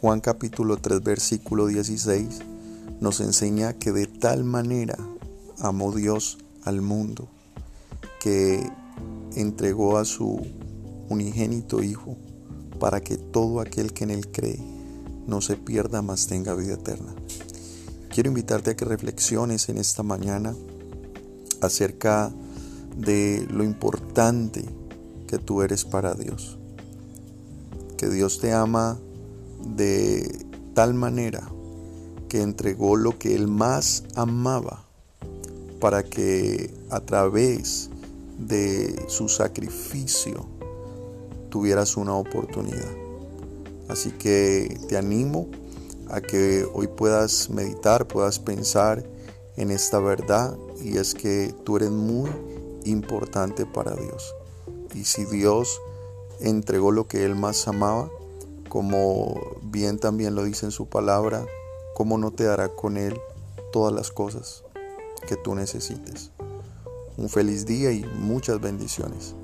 Juan capítulo 3 versículo 16 nos enseña que de tal manera amó Dios al mundo que entregó a su unigénito Hijo para que todo aquel que en él cree no se pierda, mas tenga vida eterna. Quiero invitarte a que reflexiones en esta mañana acerca de lo importante que tú eres para Dios. Que Dios te ama de tal manera que entregó lo que él más amaba para que a través de su sacrificio tuvieras una oportunidad. Así que te animo a que hoy puedas meditar, puedas pensar en esta verdad y es que tú eres muy importante para Dios. Y si Dios entregó lo que Él más amaba, como bien también lo dice en su palabra, ¿cómo no te dará con Él todas las cosas que tú necesites? Un feliz día y muchas bendiciones.